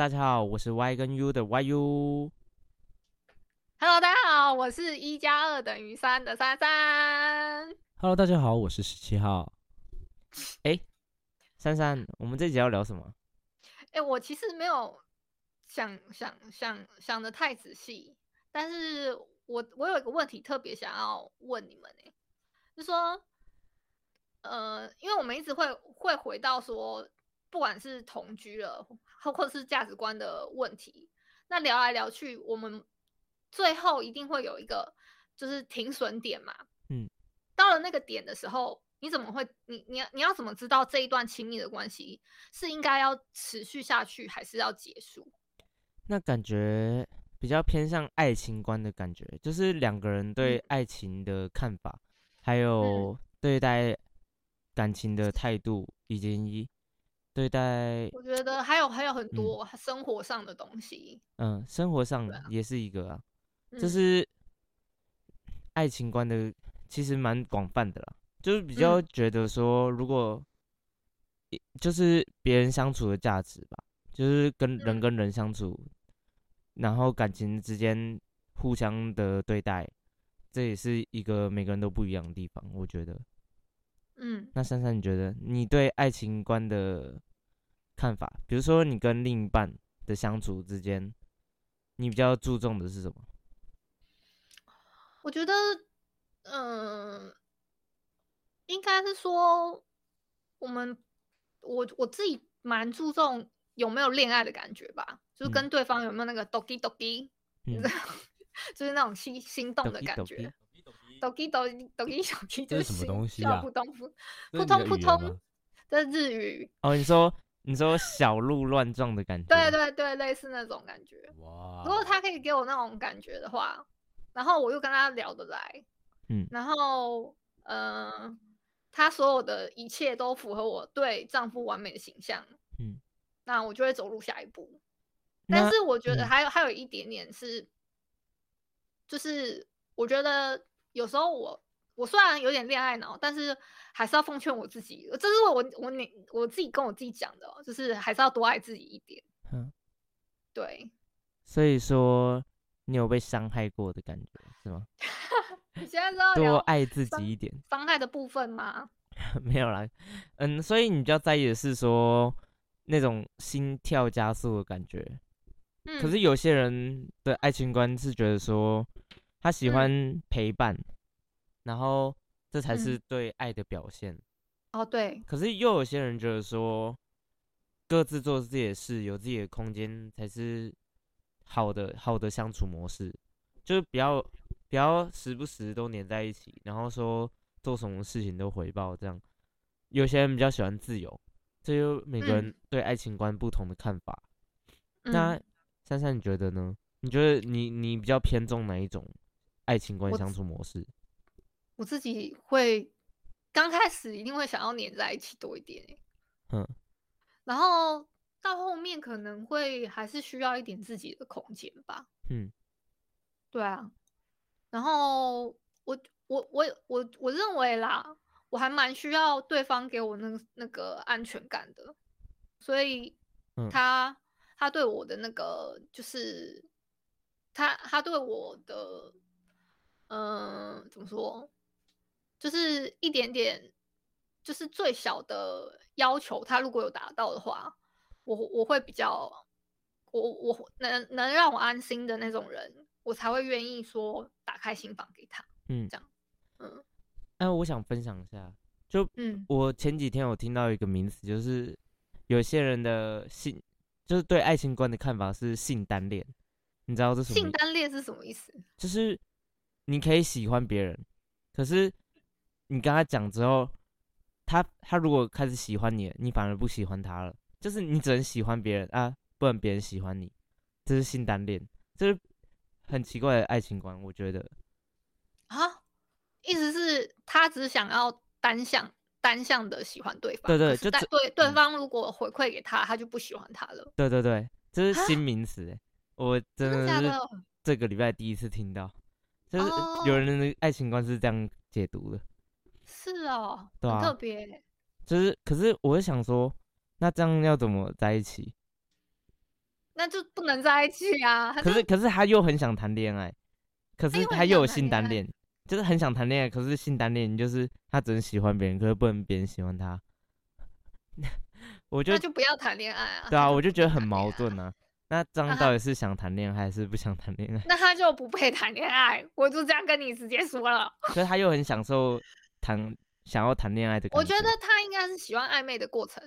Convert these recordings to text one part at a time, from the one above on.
大家好，我是 Y 跟 U 的 YU。Hello，大家好，我是一加二等于三的三三。Hello，大家好，我是十七号。哎，珊珊，我们这集要聊什么？哎、我其实没有想想想想的太仔细，但是我我有一个问题特别想要问你们哎、就说，呃，因为我们一直会会回到说，不管是同居了，或或是价值观的问题，那聊来聊去，我们最后一定会有一个就是停损点嘛。嗯，到了那个点的时候，你怎么会？你你要你要怎么知道这一段亲密的关系是应该要持续下去，还是要结束？那感觉比较偏向爱情观的感觉，就是两个人对嗯爱情的看法，还有对待感情的态度，以及对待我觉得还有还有很嗯多生活上的东西，嗯生活上也是一个啊。嗯就是爱情观的，其实蛮广泛的啦。就是比较嗯觉得说，如果就是别人相处的价值吧，就是跟人嗯跟人相处，然后感情之间互相的对待，这也是一个每个人都不一样的地方。我觉得，嗯，那珊珊，你觉得你对爱情观的看法，比如说你跟另一半的相处之间，你比较注重的是什么？我觉得，嗯、应该是说我们我我自己蛮注重有没有恋爱的感觉吧，就是嗯跟对方有没有那个 doki doki，、你嗯 就是那种心心动的感觉。doki doki doki doki 这就是是什么东西心啊扑通扑这扑通扑通，这是日语。哦，你说你说小鹿乱撞的感觉，对对对，类似那种感觉。哇！如果他可以给我那种感觉的话，然后我又跟他聊得来，嗯然后嗯、呃他所有的一切都符合我对丈夫完美的形象，嗯，那我就会走入下一步。但是我觉得嗯还有、还有一点点是，就是我觉得有时候我我虽然有点恋爱脑，但是还是要奉劝我自己，这是我我你我自己跟我自己讲的哦、就是还是要多爱自己一点。嗯，对，所以说你有被伤害过的感觉是吗？你现在知道 多聊爱自己一点，伤害的部分吗？没有啦，嗯，所以你比较在意的是说那种心跳加速的感觉，嗯，可是有些人的爱情观是觉得说他喜嗯欢陪伴，然后这才是嗯对爱的表现。哦，对，可是又有些人觉得说，各自做自己的事，有自己的空间才是好的好的相处模式，就是不要不要时不时都黏在一起，然后说做什么事情都回报这样。有些人比较喜欢自由，这就每个人嗯对爱情观不同的看法。那嗯，珊珊，你觉得呢？你觉得你你比较偏重哪一种爱情观相处模式？我自己会刚开始一定会想要黏在一起多一点欸，嗯，然后到后面可能会还是需要一点自己的空间吧。嗯，对啊，然后我我我我我认为啦，我还蛮需要对方给我那个那个安全感的，所以嗯。他他对我的那个就是他他对我的嗯、怎么说，就是一点点，就是最小的要求，他如果有达到的话，我我会比较我我能能让我安心的那种人，我才会愿意说打开心房给他。嗯这样嗯哎、我想分享一下，就嗯，我前几天有听到一个名词，就是有些人的性，就是对爱情观的看法是性单恋，你知道这是什么性？单恋是什么意思？就是你可以喜欢别人，可是你跟他讲之后，他他如果开始喜欢你，你反而不喜欢他了，就是你只能喜欢别人啊，不能别人喜欢你，这是性单恋，这是很奇怪的爱情观，我觉得。啊，意思是他只想要单向单向的喜欢对方，对对就这对对嗯方如果回馈给他，他就不喜欢他了。对对对，这是啊新名词欸，我真真的是？这个礼拜第一次听到，就是有哦人的爱情观是这样解读的，是哦，对啊很特别。就是可是我是想说，那这样要怎么在一起？那就不能在一起啊！可是可是他又很想谈恋爱，可是他又性单恋，就是很想谈恋爱，可是性单恋就是他只能喜欢别人，可是不能别人喜欢他。我就那就不要谈恋爱啊。对啊，我就觉得很矛盾啊。那这样那他到底是想谈恋爱还是不想谈恋爱？那他就不配谈恋爱，我就这样跟你直接说了。可是他又很享受谈想要谈恋爱的感我觉得他应该是喜欢暧昧的过程。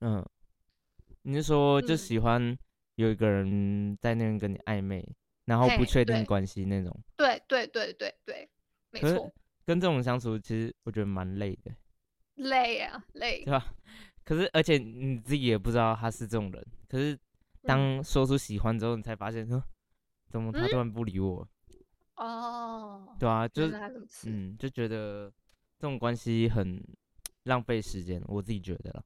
嗯，你是说就嗯喜欢有一个人在那边跟你暧昧，然后不确定关系那种？对对对对对，没错，跟这种相处，其实我觉得蛮累的，累啊累对。吧？可是而且你自己也不知道他是这种人，可是嗯当说出喜欢之后，你才发现，说怎么他嗯突然不理我？哦，对啊，就是。嗯，就觉得这种关系很浪费时间，我自己觉得啦。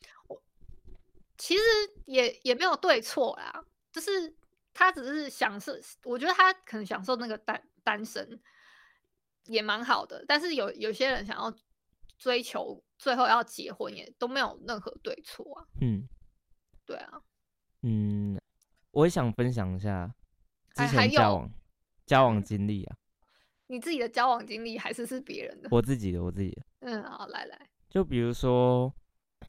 其实也也没有对错啦，就是他只是享受，我觉得他可能享受那个单单身也蛮好的，但是有有些人想要追求最后要结婚，也都没有任何对错啊。嗯对啊，嗯，我也想分享一下之前交往交往嗯经历啊，你自己的交往经历还是是别人的？我自己的我自己的，嗯，好，来来，就比如说，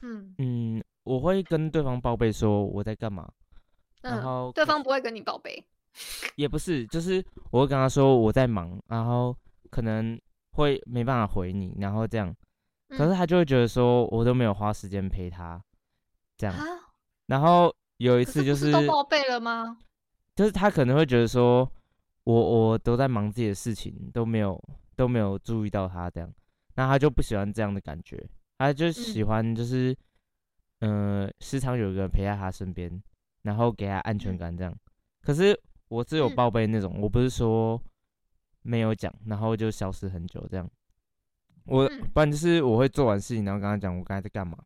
嗯。嗯，我会跟对方报备说我在干嘛，然嗯，后对方不会跟你报备，也不是，就是我会跟他说我在忙，然后可能会没办法回你，然后这样，可是嗯。他就会觉得说我都没有花时间陪他，这样，啊，然后有一次就不是都报备了吗？就是他可能会觉得说，我我都在忙自己的事情，都没有都没有注意到他这样，那他就不喜欢这样的感觉，他就喜嗯欢就是，呃，时常有一个人陪在他身边，然后给他安全嗯。感这样。可是我是有嗯。报备那种，我不是说没有讲，然后就消失很久这样。我嗯。不然就是我会做完事情，然后跟他讲我刚才在干嘛，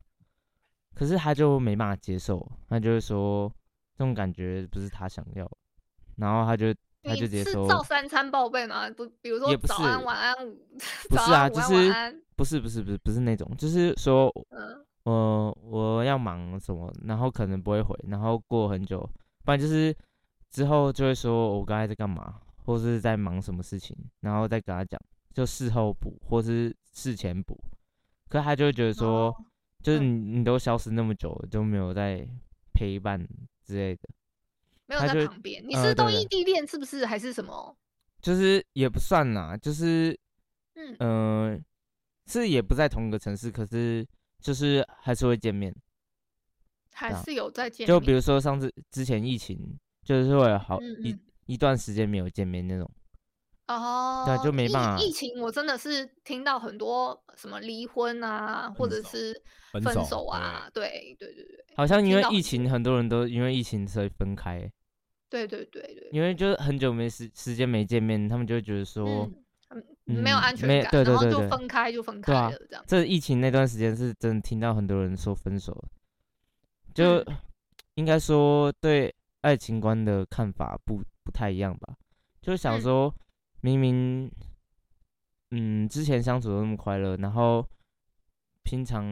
可是他就没办法接受，他就会说这种感觉不是他想要，然后他就他你就直接说照三餐报备吗？不，比如说早安、是晚安、午，不是啊就是不是不是不是不是那种，就是说嗯呃我要忙什么，然后可能不会回，然后过很久，不然就是之后就会说我刚才在干嘛，或是在忙什么事情，然后再跟他讲，就事后补或是事前补，可他就会觉得说，哦就是你嗯。你都消失那么久了，都没有在陪伴之类的，没有在旁边。你呃是都异地恋是不是？还是什么？就是也不算啦，就是嗯，嗯、呃是也不在同一个城市，可是就是还是会见面。啊还是有在见面。就比如说上次之前疫情，就是会有好一、嗯嗯一段时间没有见面那种。哦，就没疫办法疫情我真的是听到很多什么离婚啊，或者是分分手手啊，对对对对好像因为疫情，很多人都因为疫情所以分开，对对对对，因为就。是很久没时时间没见面，他们就会觉得说，嗯，嗯没有安全感，对然后就分开就分开了，这样。这疫情那段时间是真的听到很多人说分手，就、嗯。应该说对爱情观的看法不不太一样吧。就想嗯。说，明明嗯之前相处的那么快乐，然后平常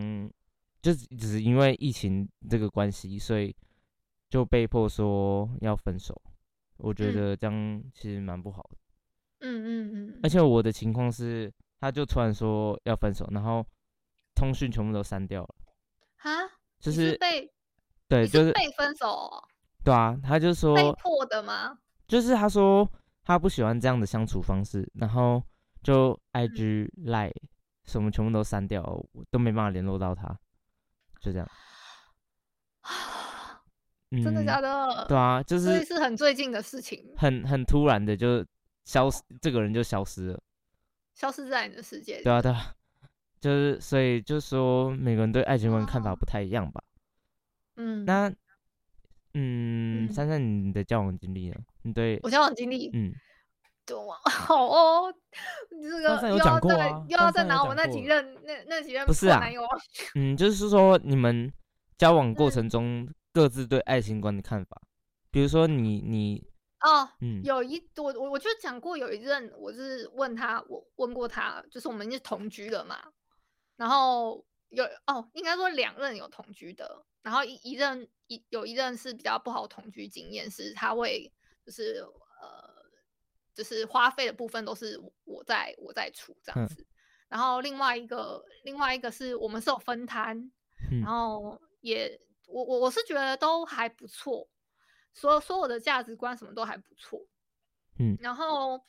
就只只是因为疫情这个关系，所以就被迫说要分手。我觉嗯得这样其实蛮不好的。嗯嗯嗯，而且我的情况是，他就突然说要分手，然后通讯全部都删掉了，啊，就是被对，就是是被分手哦，对啊，他就说被，迫的吗？就是他说他不喜欢这样的相处方式，然后就 IG、Line 什么全部都删掉，我都没办法联络到他，就这样。嗯，真的假的？对啊，就是是很最近的事情，很很突然的就消失，这个人就消失了。消失在你的世界里。对啊，对啊，就是所以就说每个人对爱情观看法哦不太一样吧。嗯，那嗯，嗯珊珊，你的交往经历呢？你对我交往经历，嗯，对吗？好哦，你这个又要再又要再拿我那几任那那几任不是啊嗯，就是说你们交往过嗯程中各自对爱情观的看法，比如说你你哦，嗯有一我我我就讲过有一任，我是问他，我问过他，就是我们是同居的嘛，然后有哦，应该说两任有同居的，然后一一任一有一任是比较不好同居经验，是他会就是呃就是花费的部分都是我我在我在出这样嗯。子，然后另外一个另外一个是我们是有分摊，嗯。然后也我我我是觉得都还不错，所有所有的价值观什么都还不错，嗯。然后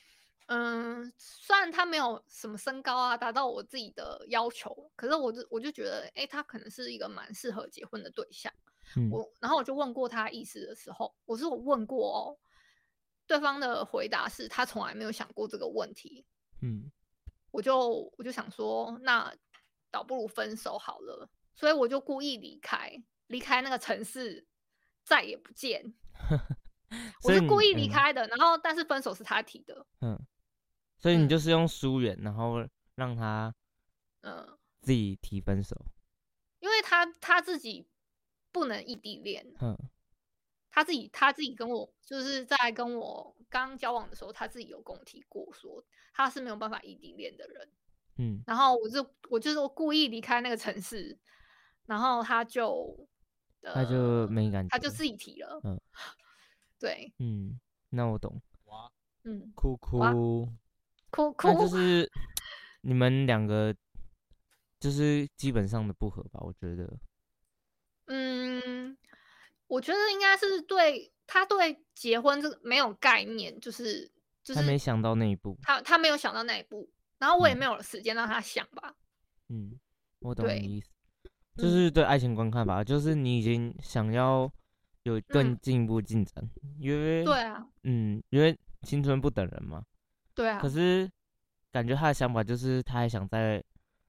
嗯，虽然他没有什么身高啊达到我自己的要求，可是我就我就觉得，哎，他可能是一个蛮适合结婚的对象。嗯。我然后我就问过他意思的时候，我是我问过哦，对方的回答是他从来没有想过这个问题，嗯。我就我就想说，那倒不如分手好了，所以我就故意离开，离开那个城市，再也不见。我是故意离开的，然后但是分手是他提的，嗯，所以你嗯。就是用疏远，然后让他嗯，自己提分手，因为他他自己不能异地恋，嗯他自己他自己跟我就是在跟我刚交往的时候，他自己有跟我提过说他是没有办法异地恋的人，嗯。然后我就我就是故意离开那个城市，然后他就他就呃没感觉，他就自己提了，嗯，对，嗯，那我懂，哇。嗯，哭哭，哭哭，就是你们两个就是基本上的不合吧，我觉得，嗯，我觉得应该是对他对结婚这个没有概念，就是就是他没想到那一步，他他没有想到那一步，然后我也嗯。没有时间让他想吧。嗯，我懂你对意思，就嗯是。对爱情观看法，就是你已经想要有更嗯。进一步进展，因为对啊，嗯，因为青春不等人嘛。对啊可，是感觉他的想法就是他还想再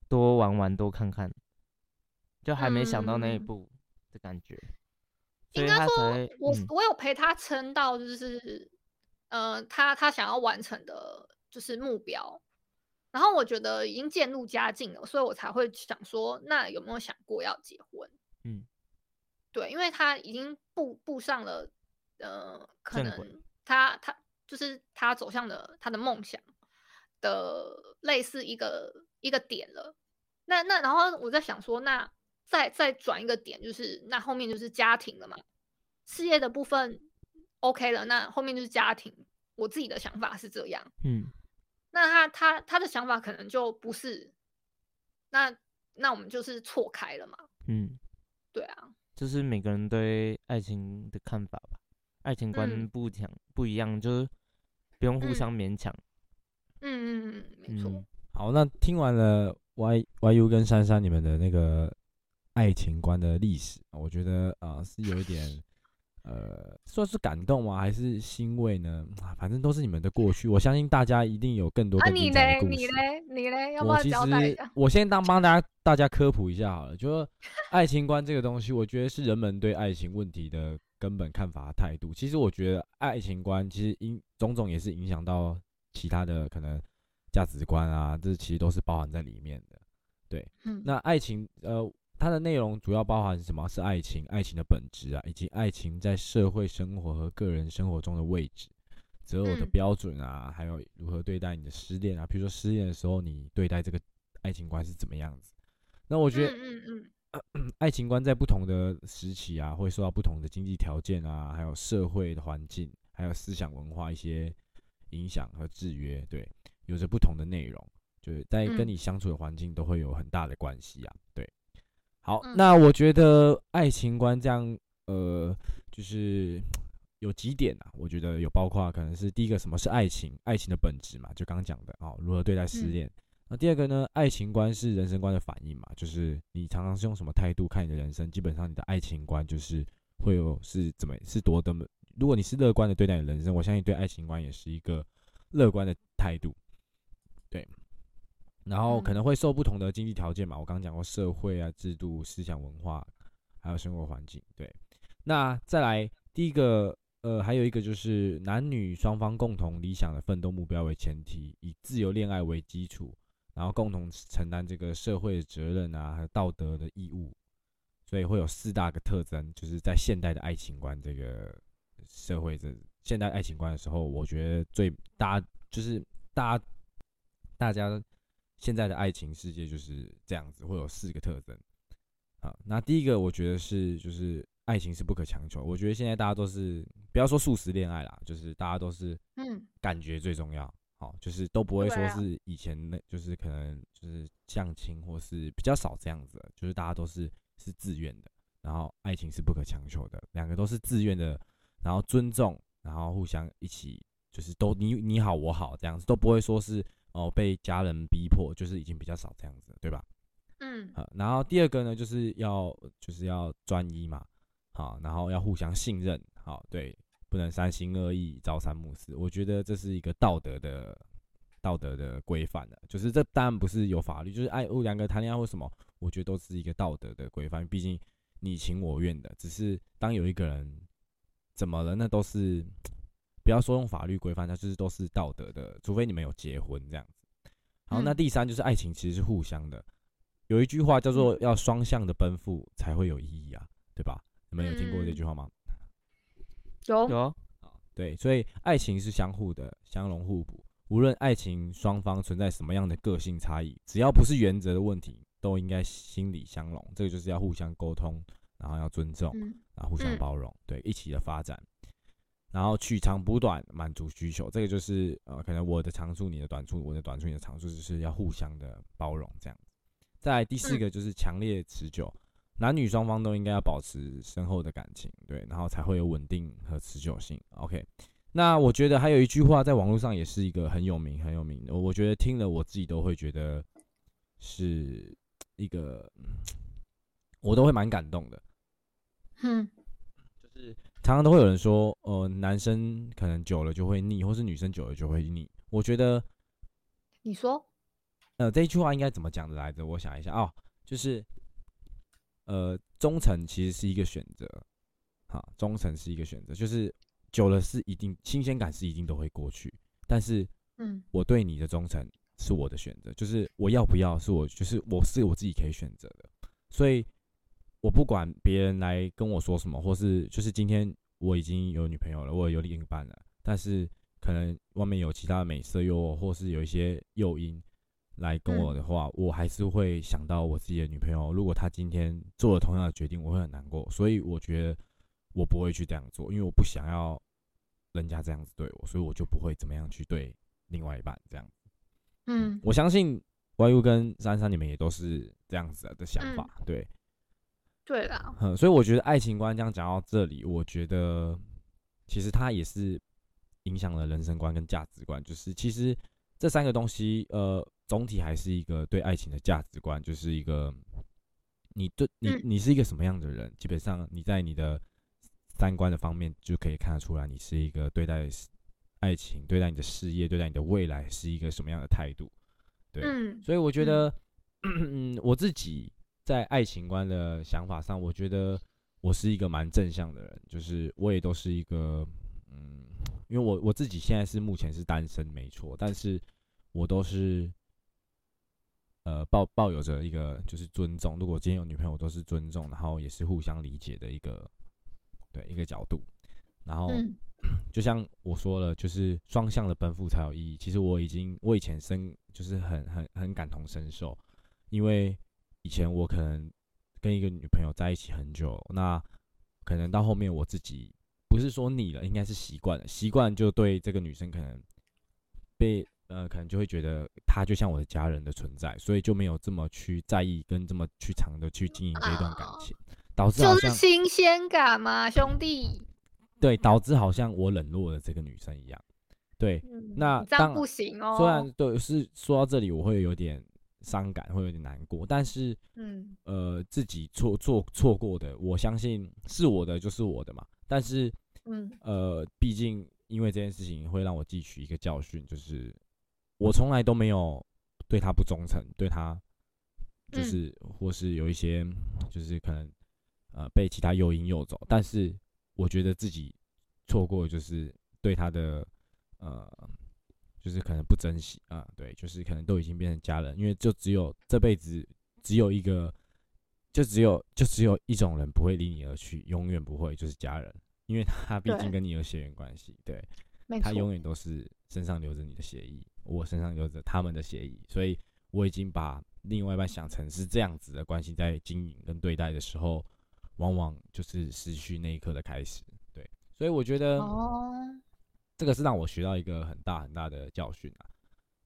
多玩玩多看看，就还没想到那一嗯。步的感觉，应该说我嗯我有陪他撑到就是，呃，他他想要完成的就是目标，然后我觉得已经渐入佳境了，所以我才会想说，那有没有想过要结婚？嗯，对，因为他已经步步上了，呃，可能他他就是他走向了他的梦想的类似一个一个点了。那那然后我在想说，那再再转一个点，就是那后面就是家庭了嘛，事业的部分 OK 了，那后面就是家庭。我自己的想法是这样，嗯。那他他他的想法可能就不是，那那我们就是错开了嘛，嗯，对啊，就是每个人对爱情的看法吧，爱情观嗯。不强不一样，就是不用互嗯。相勉强，嗯嗯嗯，没错。嗯好，那听完了 Y Y U 跟珊珊你们的那个爱情观的历史，我觉得啊、呃是有一点呃算是感动吗？还是欣慰呢？啊，反正都是你们的过去，我相信大家一定有更多啊，更的故事。你嘞，你嘞，要不要我其实交代一下？我先当帮大家大家科普一下好了，就说爱情观这个东西，我觉得是人们对爱情问题的根本看法和态度。其实我觉得爱情观其实影种种也是影响到其他的可能价值观啊，这其实都是包含在里面的。嗯，那爱情呃，它的内容主要包含什么？是爱情，爱情的本质啊，以及爱情在社会生活和个人生活中的位置。择偶的嗯标准啊，还有如何对待你的失恋啊，比如说失恋的时候，你对待这个爱情观是怎么样子？那我觉得嗯嗯嗯，爱情观在不同的时期啊，会受到不同的经济条件啊，还有社会的环境，还有思想文化一些影响和制约，对，有着不同的内容，就是在跟嗯你相处的环境都会有很大的关系啊，对。好，嗯那我觉得爱情观这样呃，就是 有几点啊，我觉得有包括可能是第一个，什么是爱情？爱情的本质嘛，就刚刚讲的哦，如何对待失嗯恋。那第二个呢，爱情观是人生观的反应嘛，就是你常常是用什么态度看你的人生，基本上你的爱情观就是会有是怎么是多的。如果你是乐观的对待你的人生，我相信对爱情观也是一个乐观的态度。对，然后可嗯能会受不同的经济条件嘛，我刚刚讲过社会啊、制度、思想文化，还有生活环境。对，那再来第一个，呃，还有一个就是男女双方共同理想的奋斗目标为前提，以自由恋爱为基础，然后共同承担这个社会的责任啊，还有道德的义务。所以会有四大个特征，就是在现代的爱情观这个社会这现代爱情观的时候，我觉得最大就是大家大家现在的爱情世界就是这样子，会有四个特征。好，那第一个我觉得是就是爱情是不可强求。我觉得现在大家都是不要说素食恋爱啦，就是大家都是嗯感觉最重要。好，就是都不会说是以前那，就是可能就是相亲或是比较少这样子，就是大家都是是自愿的，然后爱情是不可强求的，两个都是自愿的，然后尊重，然后互相一起就是都你你好我好这样子，都不会说是哦被家人逼迫，就是已经比较少这样子，对吧？嗯好，然后第二个呢，就是要就是要专一嘛，好，然后要互相信任，好，对，不能三心二意、朝三暮四。我觉得这是一个道德的道德的规范的，就是这当然不是有法律，就是爱哦两个谈恋爱或什么，我觉得都是一个道德的规范，毕竟你情我愿的，只是当有一个人怎么了，那都是不要说用法律规范，它就是都是道德的，除非你们有结婚这样子。好，那嗯第三就是爱情其实是互相的，有一句话叫做嗯要双向的奔赴才会有意义啊，对吧？你们有听过这嗯句话吗？有有啊对，所以爱情是相互的，相容互补。无论爱情双方存在什么样的个性差异，只要不是原则的问题，都应该心理相容。这个就是要互相沟通，然后要尊重，嗯然后互相嗯包容，对，一起的发展，然后取长补短，满足需求。这个就是呃，可能我的长处，你的短处，我的短处，你的长处，就是要互相的包容这样子。再来第四嗯个就是强烈持久，男女双方都应该要保持深厚的感情，对，然后才会有稳定和持久性。OK，那我觉得还有一句话在网络上也是一个很有名很有名的，我觉得听了我自己都会觉得是一个，嗯我都会蛮感动的。嗯就是常常都会有人说，呃，男生可能久了就会腻，或是女生久了就会腻。我觉得，你说呃，这一句话应该怎么讲的来着？我想一下哦，就是，呃，忠诚其实是一个选择，哈，忠诚是一个选择，就是久了是一定新鲜感是一定都会过去，但是嗯我对你的忠诚是我的选择，就是我要不要是我，就是我是我自己可以选择的，所以我不管别人来跟我说什么，或是就是今天我已经有女朋友了，我有另一半了，但是可能外面有其他的美色诱惑，或是有一些诱因来跟我的话，我还是会想到我自己的女朋友，如果她今天做了同样的决定，我会很难过，所以我觉得我不会去这样做，因为我不想要人家这样子对我，所以我就不会怎么样去对另外一半这样。嗯我相信 YU 跟珊珊你们也都是这样子的想法，对，对啦，嗯，所以我觉得爱情观这样讲到这里，我觉得其实它也是影响了人生观跟价值观，就是其实这三个东西，呃，总体还是一个对爱情的价值观，就是一个你对你嗯。你是一个什么样的人，基本上你在你的三观的方面就可以看得出来，你是一个对待爱情、对待你的事业、对待你的未来是一个什么样的态度，对，嗯所以我觉得，嗯，我自己在爱情观的想法上，我觉得我是一个蛮正向的人，就是我也都是一个，嗯，因为我我自己现在是目前是单身没错，但是我都是，呃，抱抱有着一个就是尊重，如果今天有女朋友，都是尊重，然后也是互相理解的一个，对一个角度，然后。嗯就像我说了，就是双向的奔赴才有意义。其实我已经，我以前深就是很很很感同身受，因为以前我可能跟一个女朋友在一起很久，那可能到后面我自己不是说腻了，应该是习惯了，习惯就对这个女生可能被呃可能就会觉得她就像我的家人的存在，所以就没有这么去在意跟这么去长的去经营这一段感情。导致就是新鲜感嘛，兄弟。对导致好像我冷落了这个女生一样。对，嗯那这样不行哦。虽然对是说到这里，我会有点伤感，会有点难过，但是嗯呃，自己错错错过的，我相信是我的就是我的嘛。但是嗯呃，毕竟因为这件事情会让我汲取一个教训，就是我从来都没有对他不忠诚，对他就嗯是、或是有一些就是可能呃被其他诱因诱走，但是我觉得自己错过就是对他的呃。就是可能不珍惜啊，对，就是可能都已经变成家人，因为就只有这辈子只有一个，就只有就只有一种人不会离你而去，永远不会，就是家人，因为他毕竟跟你有血缘关系，对。他永远都是身上留着你的血液，我身上留着他们的血液，所以我已经把另外一半想成是这样子的关系在经营跟对待的时候，往往就是失去那一刻的开始，对，所以我觉得哦，这个是让我学到一个很大很大的教训啊。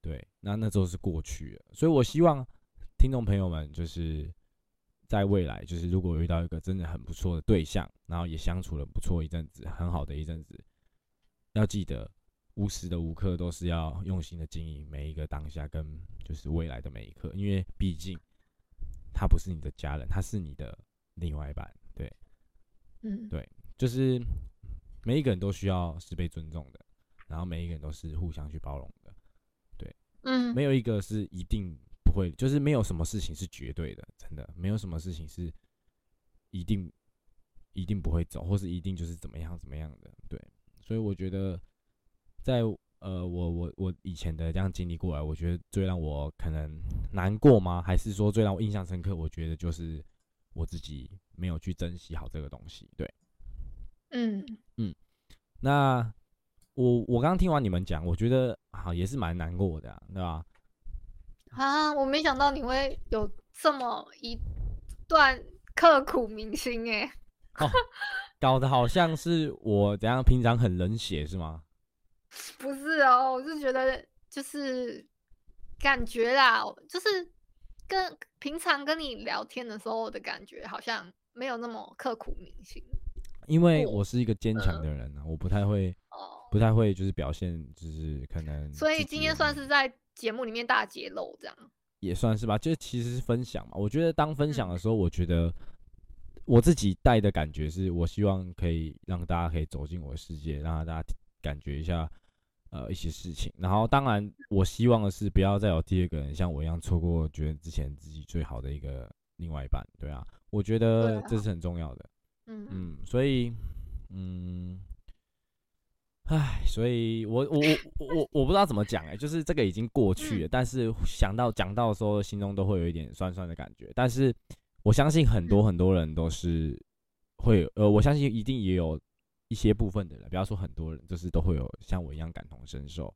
对，那那都是过去了，所以我希望听众朋友们就是在未来，就是如果遇到一个真的很不错的对象，然后也相处了不错一阵子，很好的一阵子，要记得无时的无刻都是要用心的经营每一个当下跟就是未来的每一刻，因为毕竟他不是你的家人，他是你的另外一半，对。嗯，对就是每一个人都需要是被尊重的，然后每一个人都是互相去包容的，对嗯，没有一个是一定不会，就是没有什么事情是绝对的，真的没有什么事情是一定一定不会走，或是一定就是怎么样怎么样的，对，所以我觉得在呃我我我以前的这样经历过来，我觉得最让我可能难过吗？还是说最让我印象深刻？我觉得就是我自己没有去珍惜好这个东西，对。嗯嗯，那我我刚刚听完你们讲，我觉得好也是蛮难过的、啊，对吧？啊，我没想到你会有这么一段刻苦铭心哎。搞得好像是我怎样平常很冷血是吗？不是哦，我是觉得就是感觉啦，就是跟平常跟你聊天的时候的感觉，好像没有那么刻苦铭心因为我我是一个坚强的人啊，我不太会哦。不太会就是表现就是可能，所以今天算是在节目里面大揭露这样。也算是吧，就其实是分享嘛。我觉得当分享嗯的时候，我觉得我自己带的感觉是，我希望可以让大家可以走进我的世界，让大家感觉一下呃一些事情。然后当然，我希望的是不要再有第二个人像我一样错过觉得之前自己最好的一个另外一半。对啊，我觉得这是很重要的。嗯嗯，所以嗯。唉，所以我我我我我不知道怎么讲哎、就是这个已经过去了，嗯但是想到讲到的时候，心中都会有一点酸酸的感觉。但是我相信很多嗯很多人都是会有，呃，我相信一定也有一些部分的人，不要说很多人，就是都会有像我一样感同身受，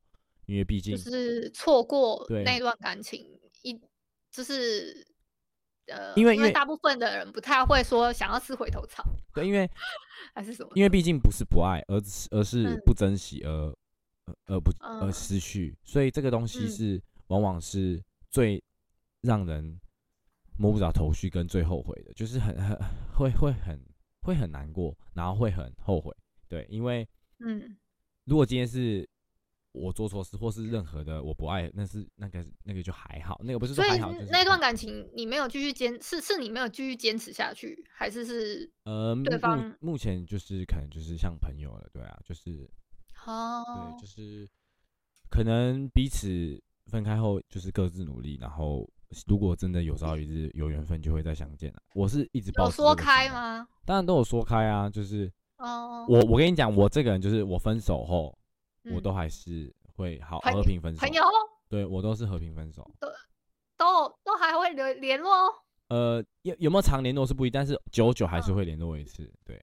因为毕竟就是错过那段感情，一就是呃，因为因为大部分的人不太会说想要吃回头草对，因为还是什么，因为毕竟不是不爱，而是而是嗯不珍惜而而而不而嗯失去，所以这个东西嗯。是往往是最让人摸不着头绪跟最后悔的，就是很很会会很会很难过，然后会很后悔。对，因为嗯。如果今天是我做错事，或是任何的我不爱，那是那个那个就还好，那个不是说所以那段感情你没有继续坚，是是你没有继续坚持下去，还是是呃目对方目目前就是可能就是像朋友了，对啊，就是哦对，就是可能彼此分开后，就是各自努力，然后如果真的有朝一日有缘分，就会再相见了。我是一直保有持说开？吗？当然都有说开啊，就是哦，我我跟你讲，我这个人就是我分手后，我嗯都还是会好和平分手朋，友对我都是和平分手。都都还会联联络哦呃，有有没有常联络是不一定，但是久久还是嗯会联络一次。对，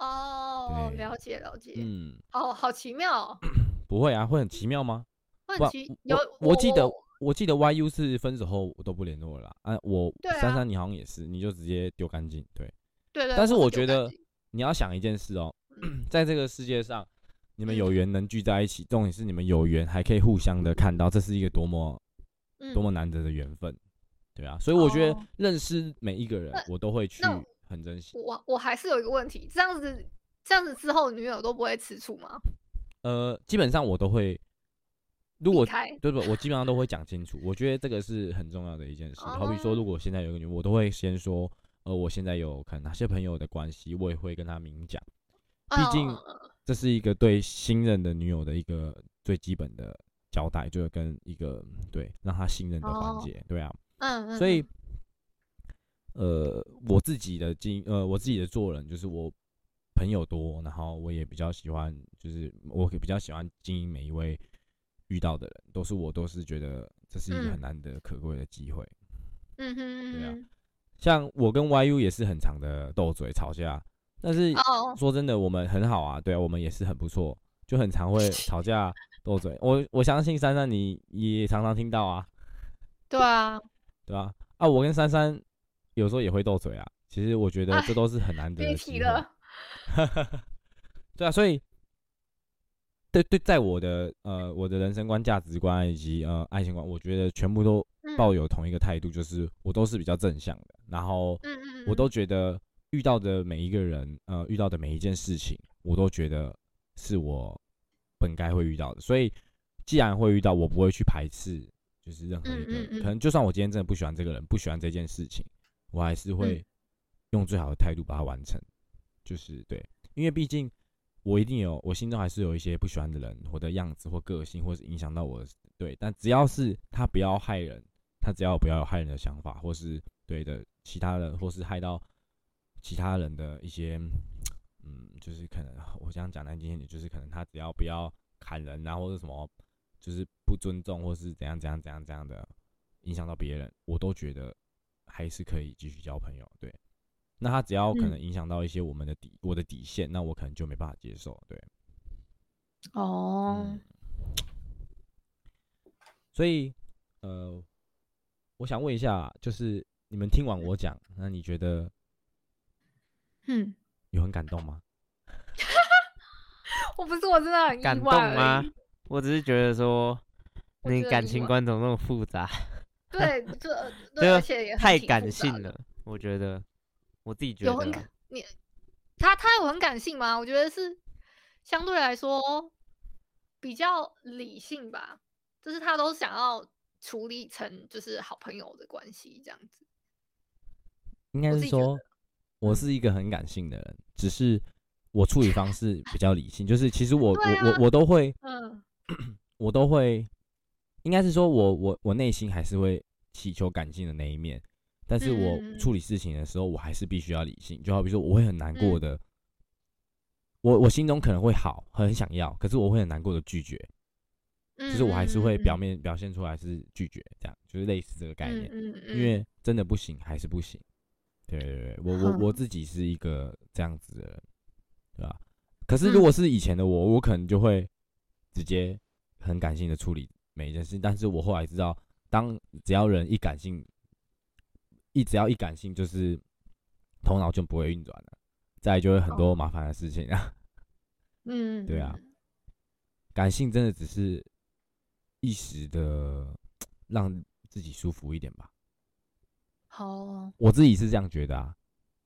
哦，对了解了解，嗯，哦，好奇妙哦，不会啊，会很奇妙吗？会很奇有我我记得我记得 YU 是分手后我都不联络了啦。啊，我珊珊你好像也是，你就直接丢干净。对，对对，但是我我觉得你要想一件事哦，嗯在这个世界上，你们嗯有缘能聚在一起，重点是你们有缘还可以互相的看到，这是一个多么嗯多么难得的缘分。对啊，所以我觉得哦认识每一个人，我都会去很珍惜。我我还是有一个问题，这样子这样子之后女友都不会吃醋吗？呃，基本上我都会，如果对不，我基本上都会 讲清楚。我觉得这个是很重要的一件事。好比说，哦如果现在有一个女，我都会先说，呃，我现在有可能哪些朋友的关系，我也会跟她明讲。毕竟嗯这是一个对新任的女友的一个最基本的交代，就是跟一个对让她信任的环哦节，对啊。嗯嗯，所以嗯，呃，我自己的经呃，我自己的做人就是我朋友多，然后我也比较喜欢，就是我比较喜欢经营每一位遇到的人，都是我都是觉得这是一个很嗯难得可贵的机会。嗯哼对啊嗯像我跟 YU 也是很长的斗嘴吵架，但是说真的，我们很好啊，对啊，我们也是很不错，就很常会 吵架斗嘴。我我相信珊珊你也常常听到啊，对啊，对啊、啊？我跟珊珊有时候也会斗嘴啊。其实我觉得这都是很难得的对啊，所以对对，在我的呃我的人生观、价值观以及呃爱情观，我觉得全部都嗯抱有同一个态度，就是我都是比较正向的。然后嗯嗯，我都嗯觉得遇到的每一个人，呃，遇到的每一件事情，我都觉得是我本该会遇到的。所以既然会遇到，我不会去排斥，就是任何一个，嗯嗯嗯可能就算我今天真的不喜欢这个人，不喜欢这件事情，我还是会嗯用最好的态度把它完成。就是对，因为毕竟我一定有，我心中还是有一些不喜欢的人，我的样子或个性，或是影响到我的对，但只要是他不要害人，他只要不要有害人的想法，或是对的其他人，或是害到其他人的一些，嗯，就是可能我这样讲难听一点，就是可能他只要不要砍人啊，或者什么，就是不尊重，或是怎样怎样怎样怎样的影响到别人，我都觉得还是可以继续交朋友。对，那他只要可能影响到一些我们的底，我的底线，那我可能就没办法接受。对，哦嗯，所以呃，我想问一下，就是你们听完我讲，那你觉得嗯，有很感动吗？我不是我真的很感动吗？我只是觉得说，你感情观怎么那么复杂，对，这这 对，而且也太感。性了。我觉得，我自己觉有很感你他他有很感性吗？我觉得是相对来说比较理性吧，就是他都想要处理成就是好朋友的关系这样子。应该是说，我是一个很感性的人，只是我处理方式比较理性。就是其实我啊我我我都会，嗯 我都会，应该是说我我我内心还是会祈求感性的那一面，但是我嗯处理事情的时候，我还是必须要理性。就好比说，我会很难过嗯的，我我心中可能会好，很想要，可是我会很难过的拒绝，嗯，就是我还是会表嗯面表现出来是拒绝，这样就是类似这个概念。因为真的不行，还是不行。对对对，我我我自己是一个这样子的人，对吧？可是如果是以前的我，我可能就会直接很感性的处理每一件事。但是我后来知道，当只要人一感性，一只要一感性，就是头脑就不会运转了，再就会很多哦麻烦的事情啊。嗯，对啊嗯，感性真的只是一时的 让自己舒服一点吧。好，我自己是这样觉得啊，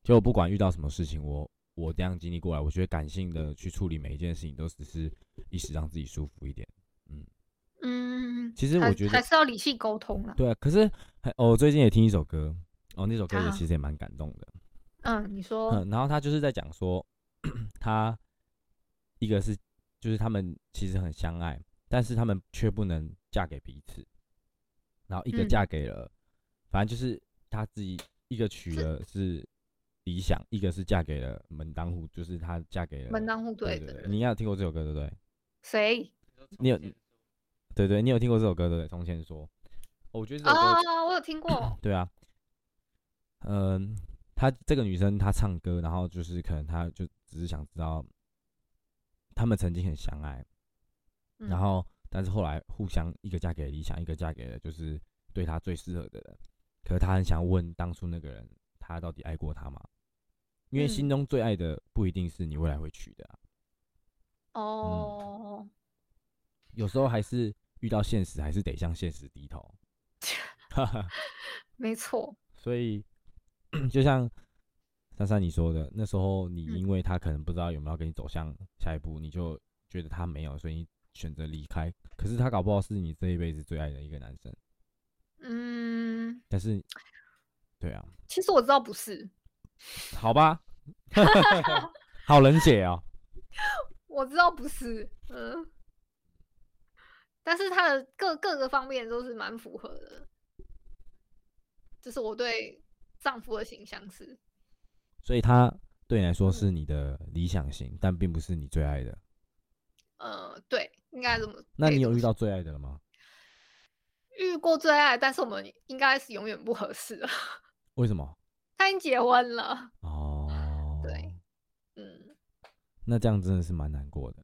就不管遇到什么事情，我我这样经历过来，我觉得感性的去处理每一件事情，都只是一时让自己舒服一点。嗯嗯，其实我觉得还是要理性沟通了。对啊，可是我最近也听一首歌，哦，那首歌也啊其实也蛮感动的。嗯，你说，嗯，然后他就是在讲说，他一个是就是他们其实很相爱，但是他们却不能嫁给彼此，然后一个嗯嫁给了，反正就是他自己一个娶是了是理想，一个是嫁给了门当户，就是她嫁给了门当户对对你应该有听过这首歌对不对？谁？你有对对，你有听过这首歌对不对？从前说，哦我觉得这首歌哦，我有听过。对啊，嗯、她这个女生她唱歌，然后就是可能她就只是想知道，他们曾经很相爱，嗯然后但是后来互相一个嫁给了理想，一个嫁给了就是对她最适合的人，可是他很想问当初那个人，他到底爱过他吗？因为心嗯中最爱的不一定是你未来会娶的、啊，哦，有时候还是遇到现实，还是得向现实低头。哈哈。没错。所以 就像珊珊你说的，那时候你嗯因为他可能不知道有没有跟你走向下一步，你就觉得他没有，所以你选择离开。可是他搞不好是你这一辈子最爱的一个男生，嗯，但是，对啊，其实我知道不是，好吧，好冷血哦。我知道不是，嗯，但是他的各各个方面都是蛮符合的，这是我对丈夫的形象是，所以他对你来说是你的理想型，但并不是你最爱的。呃，对，应该这么。那你有遇到最爱的了吗？遇过最爱，但是我们应该是永远不合适了。为什么？他已经结婚了，哦，对，嗯，那这样真的是蛮难过的。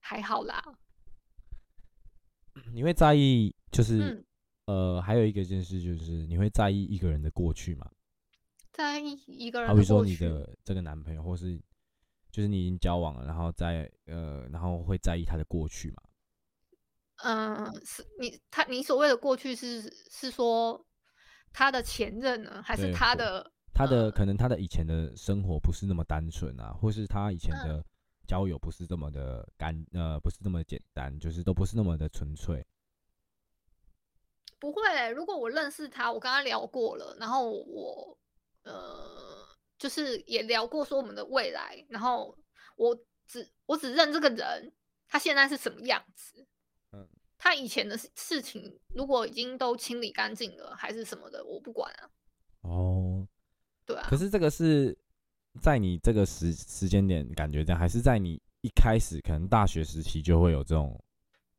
还好啦，你会在意，就是、嗯，呃，还有一个件事就是你会在意一个人的过去吗？在意一个人好比说你的这个男朋友，或是就是你已经交往了，然后在呃，然后会在意他的过去嘛？嗯，是你他你所谓的过去是是说他的前任呢，还是对他的他的、呃可能他的以前的生活不是那么单纯啊，或是他以前嗯的交友不是这么的干呃，不是这么简单，就是都不是那么的纯粹。不会欸、如果我认识他，我跟他聊过了，然后我呃，就是也聊过说我们的未来，然后我只我只认这个人，他现在是什么样子，嗯，他以前的事事情如果已经都清理干净了，还是什么的，我不管啊，哦，对啊可，是这个是在你这个时时间点感觉这样，还是在你一开始可能大学时期就会有这种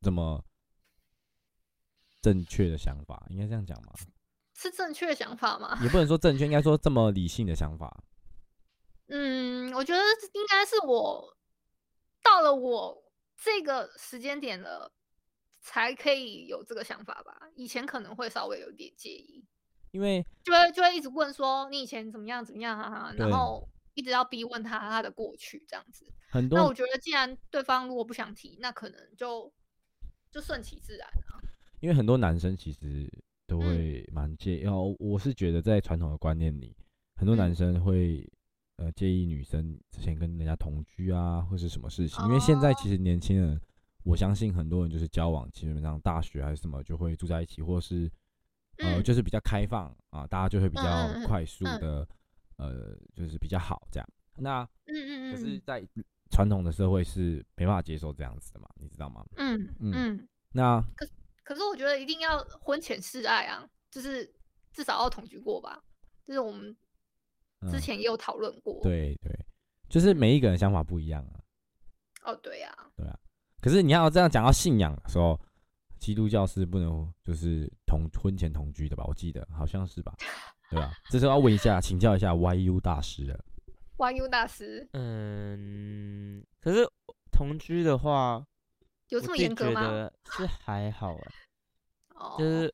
这么正确的想法？应该这样讲吗？是正确的想法吗？也不能说正确，应该说这么理性的想法。嗯，我觉得应该是我到了我这个时间点了，才可以有这个想法吧。以前可能会稍微有点介意，因为就会就会一直问说你以前怎么样怎么样啊，然后一直要逼问他他的过去这样子。很多那我觉得既然对方如果不想提，那可能就就顺其自然啊。因为很多男生其实都嗯会蛮介意，哦，我是觉得在传统的观念里，很多嗯男生会呃介意女生之前跟人家同居啊，或是什么事情。因为现在其哦实年轻人，我相信很多人就是交往，基本上大学还是什么就会住在一起，或是呃嗯就是比较开放啊，大家就会比较嗯嗯嗯快速嗯的呃就是比较好这样。那嗯嗯可是，嗯在传统的社会是没办法接受这样子的嘛，你知道吗？嗯嗯嗯嗯。那可可是我觉得一定要婚前示爱啊，就是至少要同居过吧。就是我们之嗯前也有讨论过。对对，就是每一个人想法不一样啊。哦，对呀、对啊。可是你要这样讲到信仰的时候，基督教是不能就是同婚前同居的吧？我记得好像是吧？对吧？这时候要问一下，请教一下 YU 大师了。YU 大师嗯，可是同居的话，有这么我觉严格吗？得是还好啊，哦，就是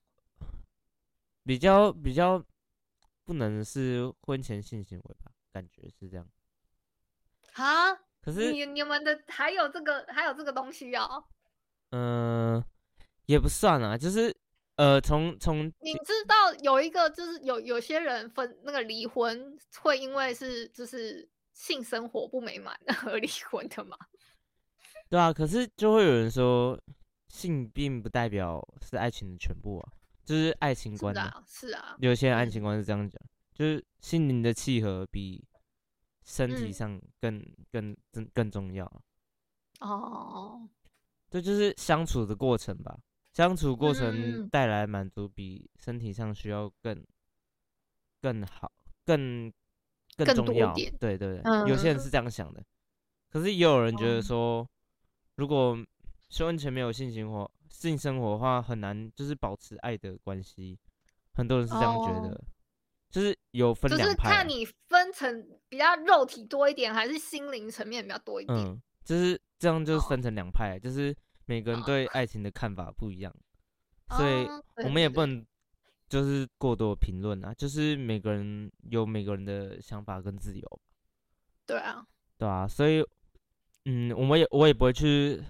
比较比较不能是婚前性行为吧，感觉是这样。啊，可是，你你们的还有这个还有这个东西哦？嗯、也不算啊，就是呃，从从你知道有一个就是有有些人分那个离婚会因为是就是性生活不美满 而离婚的吗？对啊，可是就会有人说，性并不代表是爱情的全部啊，就是爱情观啊。啊，是啊，有些人爱嗯情观是这样讲，就是心灵的契合比身体嗯。上更更更更重要。啊。哦，这就是相处的过程吧，相处过程带来满足比身体上需要更更好、更更更重要。对对对，有些人嗯是这样想的，可是也有人觉得哦。说，如果修完全没有性生活、性生活的话，很难就是保持爱的关系。很多人是这样觉哦。得，就是有分就是两派啊。看你分成比较肉体多一点，还是心灵层面比较多一点。嗯，就是这样，就分成两派，就是每个人哦对爱情的看法不一样，所以哦我们也不能就是过多评论啊，就是每个人有每个人的想法跟自由，对啊，对啊，所以，嗯，我们也我也不会去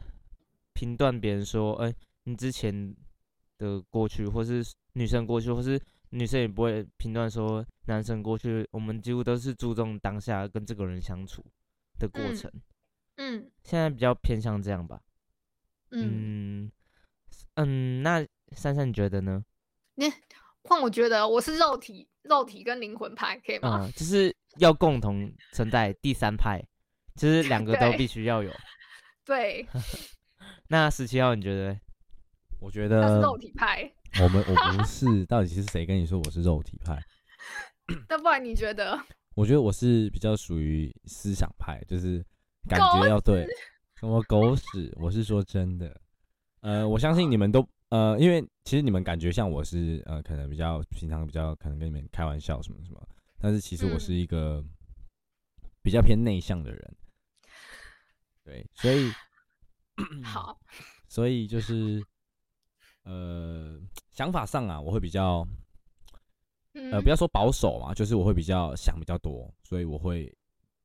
评断别人说，哎、你之前的过去，或是女生过去，或是女生也不会评断说男生过去，我们几乎都是注重当下跟这个人相处的过嗯程。嗯现在比较偏向这样吧。嗯，嗯嗯，那珊珊你觉得呢？你换我觉得我是肉体肉体跟灵魂派，可以吗？嗯，就是要共同存在第三派，就是两个都必须要有。对，那十七号你觉得？我觉得他是得肉体派，我们我不是，到底是谁跟你说我是肉体派？那不然你觉得？我觉得我是比较属于思想派，就是感觉要对什么狗屎，我是说真的。呃，我相信你们都呃，因为其实你们感觉像我是呃，可能比较平常比较可能跟你们开玩笑什么什么，但是其实我嗯是一个比较偏内向的人。对，所以好，所以就是呃，想法上啊，我会比较嗯，呃，不要说保守嘛，就是我会比较想比较多，所以我会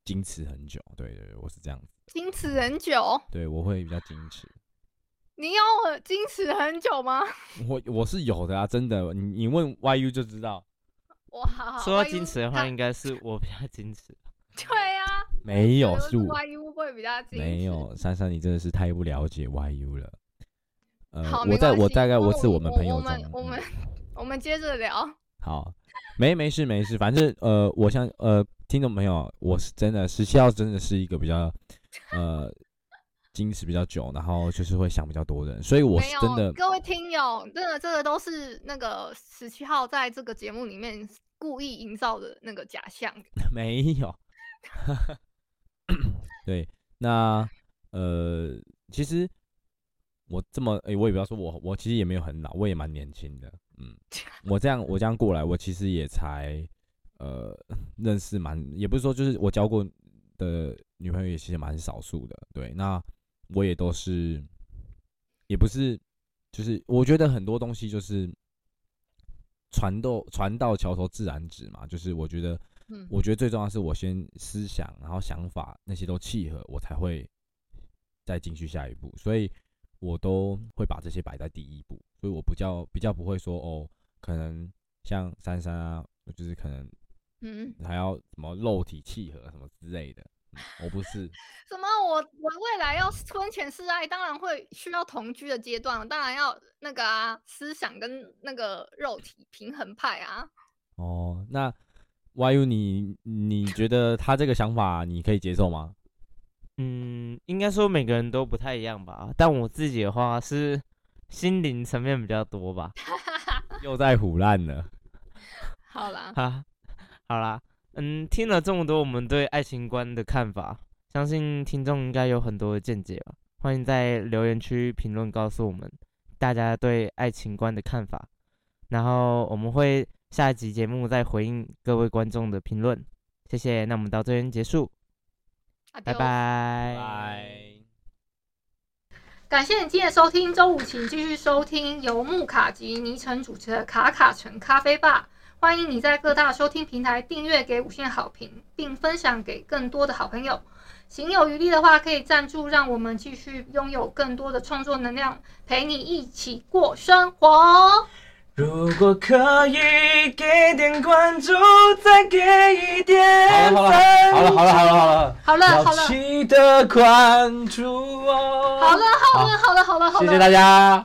矜持很久。对对对，我是这样子，矜持很久，对我会比较矜持。你要我矜持很久吗？我我是有的啊，真的，你你问 YU 就知道，哇，好好说到矜持的话，应该是我比较矜持。对呀，没有是我 YU 会比较矜持，没有，珊珊你真的是太不了解 YU 了。呃，好，我在我大概我我是我们朋友我中，嗯们我们我们接着聊，好，没没事没事，反正呃，我想呃，听众朋友，我是真的十七号真的是一个比较呃矜持比较久，然后就是会想比较多人，所以我是真的各位听友，真的这个都是那个十七号在这个节目里面故意营造的那个假象。没有。对，那呃，其实我这么，诶、我也不要说我，我其实也没有很老，我也蛮年轻的。嗯，我这样我这样过来，我其实也才呃认识蛮，也不是说就是我交过的女朋友也其实蛮少数的。对，那我也都是，也不是，就是我觉得很多东西就是船到船到桥头自然直嘛，就是我觉得。嗯，我觉得最重要的是我先思想，然后想法那些都契合，我才会再进去下一步。所以我都会把这些摆在第一步，所以我比较比较不会说哦，可能像珊珊啊，就是可能嗯，还要什么肉体契合什么之类的。嗯、我不是，什么？我我未来要婚前示爱，当然会需要同居的阶段，当然要那个啊，思想跟那个肉体平衡派啊。哦，那 YU 你你觉得他这个想法你可以接受吗？嗯，应该说每个人都不太一样吧，但我自己的话是心灵层面比较多吧。又在胡乱了。好啦，哈，好啦，嗯，听了这么多我们对爱情观的看法，相信听众应该有很多的见解吧。欢迎在留言区评论告诉我们大家对爱情观的看法，然后我们会下一集节目再回应各位观众的评论。谢谢，那我们到这边结束，拜拜。拜。感谢你今天的收听，周五请继续收听由木卡及尼城主持的卡卡城咖啡吧。欢迎你在各大收听平台订阅、给五星好评，并分享给更多的好朋友。行有余力的话，可以赞助，让我们继续拥有更多的创作能量，陪你一起过生活。如果可以给点关注，再给一点好了分好了好了好了好了，好了，好了，记得关注我。好了，好了，好了，好了，好了，谢谢大家。